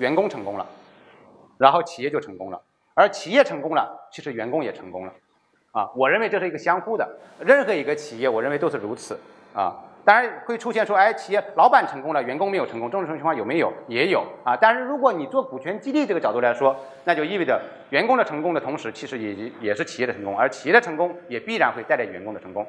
员工成功了，然后企业就成功了，而企业成功了，其实员工也成功了啊。我认为这是一个相互的，任何一个企业，我认为都是如此啊。当然会出现说，哎，企业老板成功了，员工没有成功，这种情况有没有？也有啊。但是如果你做股权激励这个角度来说，那就意味着员工的成功的同时，其实也也是企业的成功，而企业的成功也必然会带来员工的成功。